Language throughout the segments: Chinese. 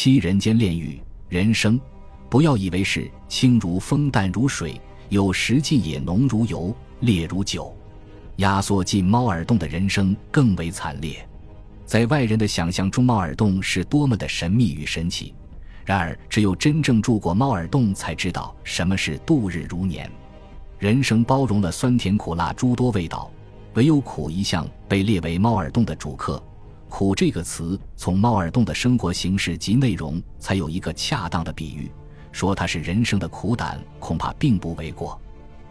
七人间炼狱，人生，不要以为是清如风淡如水，有时尽也浓如油，烈如酒。压缩进猫耳洞的人生更为惨烈。在外人的想象中，猫耳洞是多么的神秘与神奇。然而，只有真正住过猫耳洞，才知道什么是度日如年。人生包容了酸甜苦辣诸多味道，唯有苦一项被列为猫耳洞的主客。苦这个词，从猫耳洞的生活形式及内容，才有一个恰当的比喻。说它是人生的苦胆，恐怕并不为过。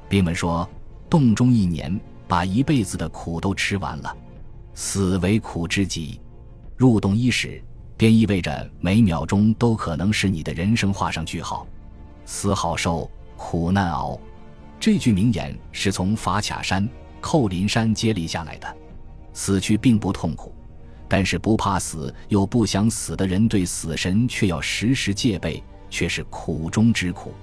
兵们说，洞中一年，把一辈子的苦都吃完了，死为苦之极。入洞伊始。便意味着每秒钟都可能使你的人生画上句号，死好受，苦难熬。这句名言是从法卡山、寇林山接力下来的。死去并不痛苦，但是不怕死又不想死的人对死神却要时时戒备，却是苦中之苦。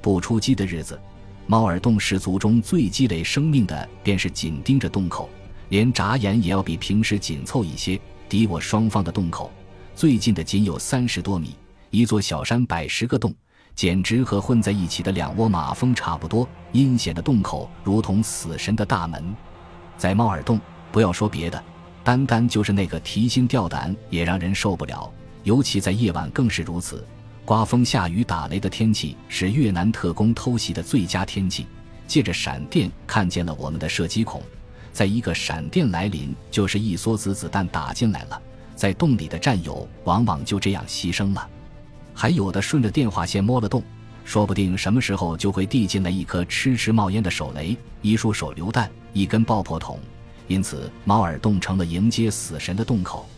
不出击的日子，猫耳洞氏族中最积累生命的便是紧盯着洞口，连眨眼也要比平时紧凑一些，敌我双方的洞口。最近的仅有三十多米，一座小山百十个洞，简直和混在一起的两窝马蜂差不多。阴险的洞口如同死神的大门，在猫耳洞，不要说别的，单单就是那个提心吊胆也让人受不了。尤其在夜晚更是如此，刮风下雨打雷的天气是越南特工偷袭的最佳天气。借着闪电看见了我们的射击孔，在一个闪电来临，就是一梭子子弹打进来了。在洞里的战友往往就这样牺牲了，还有的顺着电话线摸了洞，说不定什么时候就会递进来一颗痴痴冒烟的手雷、一束手榴弹、一根爆破筒。因此，猫耳洞成了迎接死神的洞口。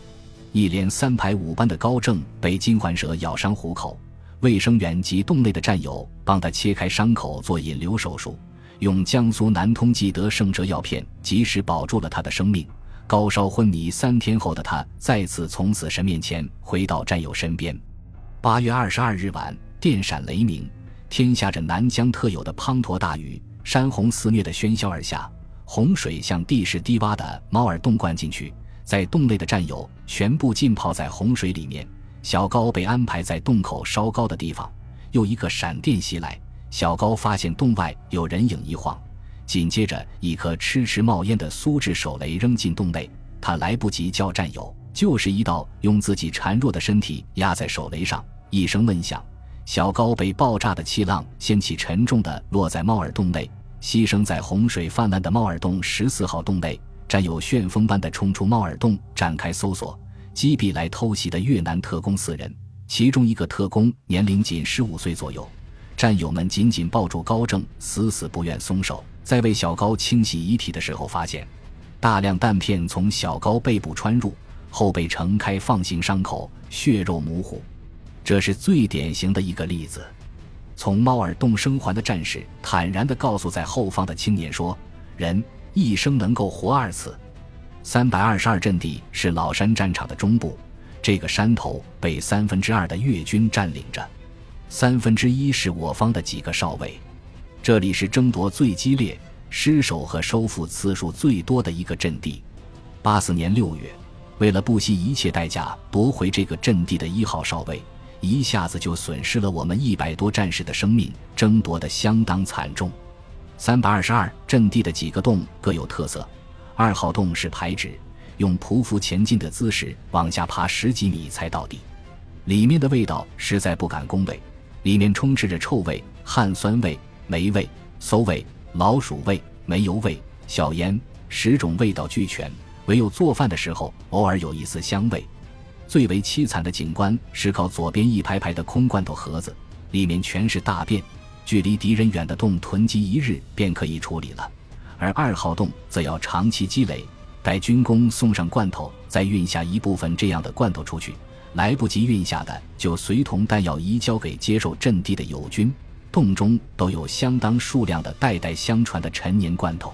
一连三排五班的高正被金环蛇咬伤虎口，卫生员及洞内的战友帮他切开伤口做引流手术，用江苏南通济德圣哲药片及时保住了他的生命。高烧昏迷三天后的他，再次从死神面前回到战友身边。八月二十二日晚，电闪雷鸣，天下着南疆特有的滂沱大雨，山洪肆虐的喧嚣而下，洪水向地势低洼的猫耳洞灌进去，在洞内的战友全部浸泡在洪水里面。小高被安排在洞口稍高的地方。又一个闪电袭来，小高发现洞外有人影一晃。紧接着，一颗痴痴冒烟的苏制手雷扔进洞内，他来不及叫战友，就是一道用自己孱弱的身体压在手雷上，一声闷响，小高被爆炸的气浪掀起，沉重的落在猫耳洞内，牺牲在洪水泛滥的猫耳洞十四号洞内。战友旋风般的冲出猫耳洞，展开搜索，击毙来偷袭的越南特工四人，其中一个特工年龄仅十五岁左右。战友们紧紧抱住高正，死死不愿松手。在为小高清洗遗体的时候，发现大量弹片从小高背部穿入，后背呈开放性伤口，血肉模糊。这是最典型的一个例子。从猫耳洞生还的战士坦然地告诉在后方的青年说：“人一生能够活二次。”三百二十二阵地是老山战场的中部，这个山头被三分之二的越军占领着，三分之一是我方的几个少尉。这里是争夺最激烈、失守和收复次数最多的一个阵地。八四年六月，为了不惜一切代价夺回这个阵地的一号少尉，一下子就损失了我们一百多战士的生命，争夺的相当惨重。三百二十二阵地的几个洞各有特色。二号洞是排直，用匍匐前进的姿势往下爬十几米才到底，里面的味道实在不敢恭维，里面充斥着臭味、汗酸味。霉味、馊味、老鼠味、煤油味、小烟，十种味道俱全。唯有做饭的时候，偶尔有一丝香味。最为凄惨的景观是靠左边一排排的空罐头盒子，里面全是大便。距离敌人远的洞囤积一日便可以处理了，而二号洞则要长期积累，待军工送上罐头，再运下一部分这样的罐头出去。来不及运下的，就随同弹药移交给接受阵地的友军。洞中都有相当数量的代代相传的陈年罐头，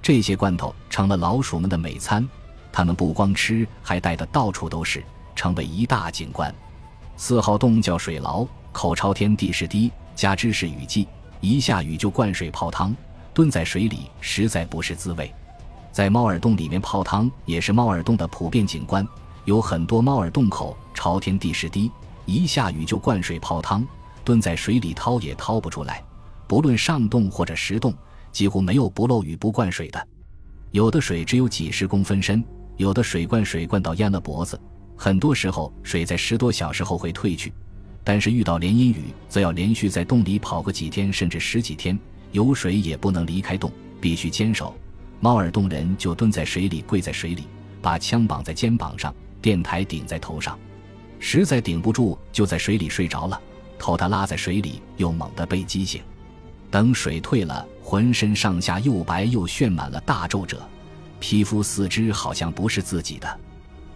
这些罐头成了老鼠们的美餐，它们不光吃，还带的到处都是，成为一大景观。四号洞叫水牢，口朝天，地势低，加之是雨季，一下雨就灌水泡汤，蹲在水里实在不是滋味。在猫耳洞里面泡汤也是猫耳洞的普遍景观，有很多猫耳洞口朝天，地势低。一下雨就灌水泡汤，蹲在水里掏也掏不出来。不论上洞或者石洞，几乎没有不漏雨不灌水的。有的水只有几十公分深，有的水灌水灌到淹了脖子。很多时候，水在十多小时后会退去，但是遇到连阴雨，则要连续在洞里跑个几天甚至十几天，有水也不能离开洞，必须坚守。猫耳洞人就蹲在水里，跪在水里，把枪绑在肩膀上，电台顶在头上，实在顶不住，就在水里睡着了，头他拉在水里，又猛地被激醒。等水退了，浑身上下又白又炫满了大皱褶，皮肤四肢好像不是自己的。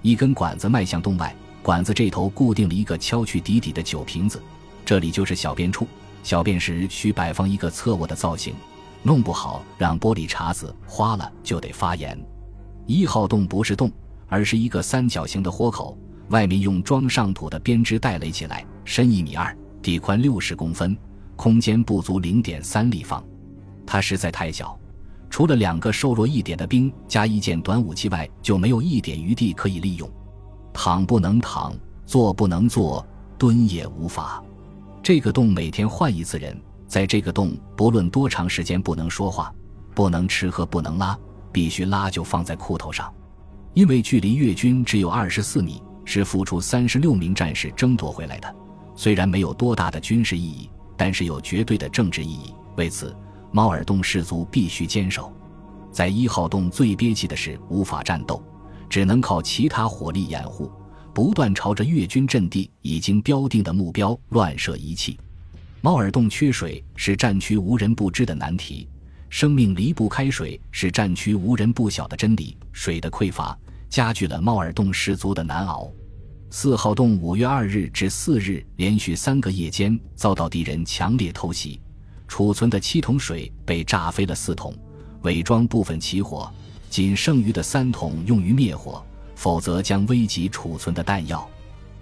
一根管子迈向洞外，管子这头固定了一个敲去底底的酒瓶子，这里就是小便处。小便时需摆放一个侧卧的造型，弄不好让玻璃碴子花了就得发炎。一号洞不是洞，而是一个三角形的豁口，外面用装上土的编织袋垒起来，深一米二，底宽六十公分。空间不足零点三立方，它实在太小，除了两个瘦弱一点的兵加一件短武器外，就没有一点余地可以利用。躺不能躺，坐不能坐，蹲也无法。这个洞每天换一次人，在这个洞不论多长时间不能说话，不能吃喝，不能拉，必须拉就放在裤头上。因为距离越军只有二十四米，是付出三十六名战士争夺回来的，虽然没有多大的军事意义。但是有绝对的政治意义。为此，猫耳洞士族必须坚守。在一号洞最憋气的是无法战斗，只能靠其他火力掩护，不断朝着越军阵地已经标定的目标乱射仪器。猫耳洞缺水是战区无人不知的难题，生命离不开水是战区无人不晓的真理。水的匮乏加剧了猫耳洞士族的难熬。四号洞五月二日至四日连续三个夜间遭到敌人强烈偷袭，储存的七桶水被炸飞了四桶，伪装部分起火，仅剩余的三桶用于灭火，否则将危及储存的弹药。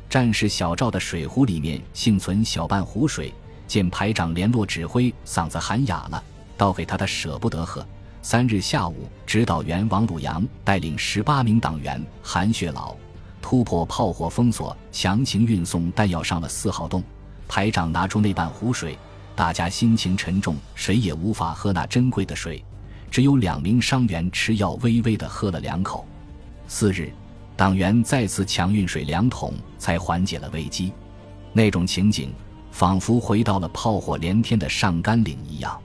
战士小赵的水壶里面幸存小半壶水，见排长联络指挥，嗓子喊哑了，倒给他的舍不得喝。三日下午，指导员王鲁阳带领十八名党员韩雪老。突破炮火封锁，强行运送弹药上了四号洞。排长拿出那半壶水，大家心情沉重，谁也无法喝那珍贵的水。只有两名伤员吃药，微微的喝了两口。次日，党员再次强运水两桶，才缓解了危机。那种情景，仿佛回到了炮火连天的上甘岭一样。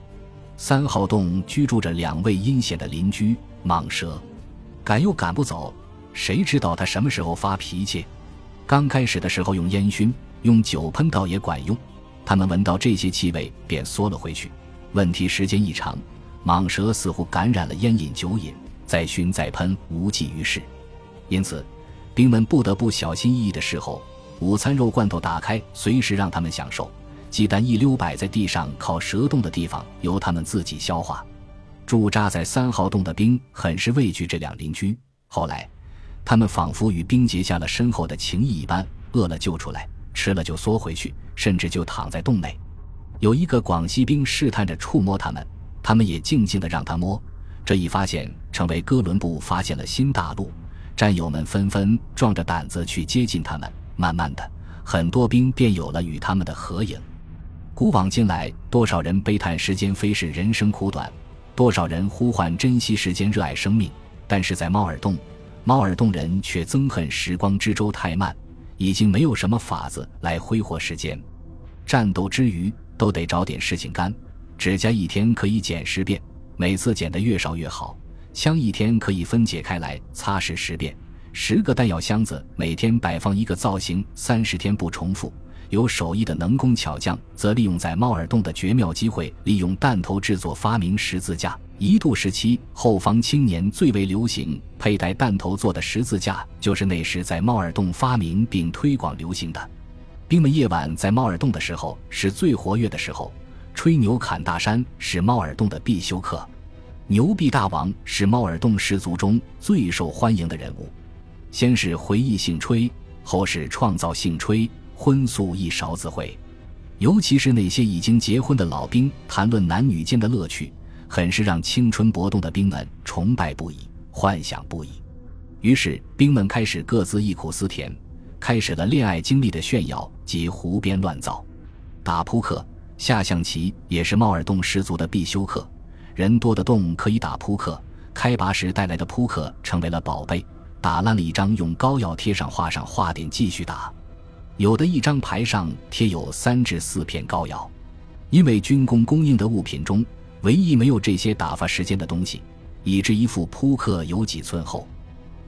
三号洞居住着两位阴险的邻居蟒蛇，赶又赶不走。谁知道他什么时候发脾气？刚开始的时候用烟熏，用酒喷倒也管用。他们闻到这些气味便缩了回去。问题时间一长，蟒蛇似乎感染了烟瘾酒瘾，再熏再喷无济于事。因此，兵们不得不小心翼翼的侍候。午餐肉罐头打开，随时让他们享受；鸡蛋一溜摆在地上，靠蛇洞的地方由他们自己消化。驻扎在三号洞的兵很是畏惧这两邻居。后来。他们仿佛与冰结下了深厚的情谊一般，饿了就出来，吃了就缩回去，甚至就躺在洞内。有一个广西兵试探着触摸他们，他们也静静地让他摸。这一发现成为哥伦布发现了新大陆，战友们纷纷壮着胆子去接近他们。慢慢的，很多兵便有了与他们的合影。古往今来，多少人悲叹时间飞逝，人生苦短；多少人呼唤珍惜时间，热爱生命。但是在猫耳洞。猫耳洞人却憎恨时光之舟太慢，已经没有什么法子来挥霍时间。战斗之余都得找点事情干。指甲一天可以剪十遍，每次剪得越少越好。枪一天可以分解开来擦拭十遍。十个弹药箱子每天摆放一个造型，三十天不重复。有手艺的能工巧匠则利用在猫耳洞的绝妙机会，利用弹头制作发明十字架。一度时期，后方青年最为流行佩戴弹头做的十字架，就是那时在猫耳洞发明并推广流行的。兵们夜晚在猫耳洞的时候是最活跃的时候，吹牛侃大山是猫耳洞的必修课。牛臂大王是猫耳洞氏族中最受欢迎的人物。先是回忆性吹，后是创造性吹，荤素一勺子会。尤其是那些已经结婚的老兵谈论男女间的乐趣。很是让青春搏动的兵们崇拜不已，幻想不已。于是兵们开始各自忆苦思甜，开始了恋爱经历的炫耀及胡编乱造。打扑克、下象棋也是猫耳洞十足的必修课。人多的洞可以打扑克，开拔时带来的扑克成为了宝贝。打烂了一张，用膏药贴上画上画点，继续打。有的一张牌上贴有三至四片膏药，因为军工供应的物品中唯一没有这些打发时间的东西，以致一副扑克有几寸厚。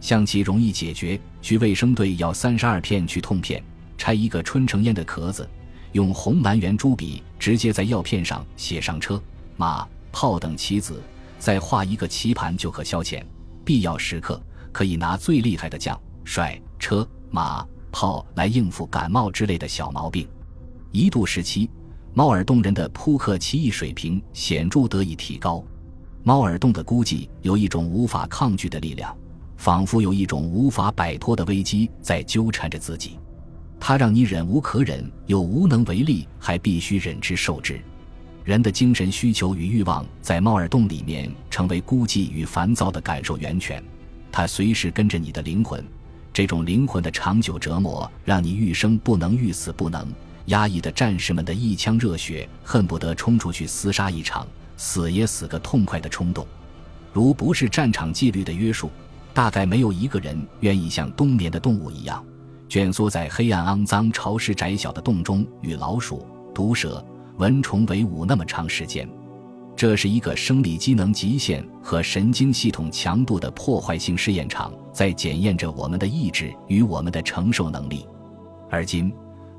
象棋容易解决，去卫生队要三十二片去痛片，拆一个春城烟的壳子，用红蓝圆珠笔直接在药片上写上车、马、炮等棋子，再画一个棋盘就可消遣。必要时刻。可以拿最厉害的将、帅、车、马、炮来应付感冒之类的小毛病。一度时期，猫耳洞人的扑克棋艺水平显著得以提高。猫耳洞的孤寂有一种无法抗拒的力量，仿佛有一种无法摆脱的危机在纠缠着自己。它让你忍无可忍，又无能为力，还必须忍之受之。人的精神需求与欲望在猫耳洞里面成为孤寂与烦躁的感受源泉。它随时跟着你的灵魂，这种灵魂的长久折磨，让你欲生不能，欲死不能。压抑的战士们的一腔热血，恨不得冲出去厮杀一场，死也死个痛快的冲动。如不是战场纪律的约束，大概没有一个人愿意像冬眠的动物一样，蜷缩在黑暗、肮脏、潮湿、窄小的洞中，与老鼠、毒蛇、蚊虫为伍那么长时间。这是一个生理机能极限和神经系统强度的破坏性试验场，在检验着我们的意志与我们的承受能力。而今，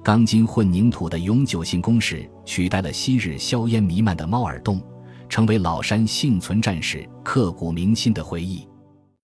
钢筋混凝土的永久性工事取代了昔日硝烟弥漫的猫耳洞，成为老山幸存战士刻骨铭心的回忆。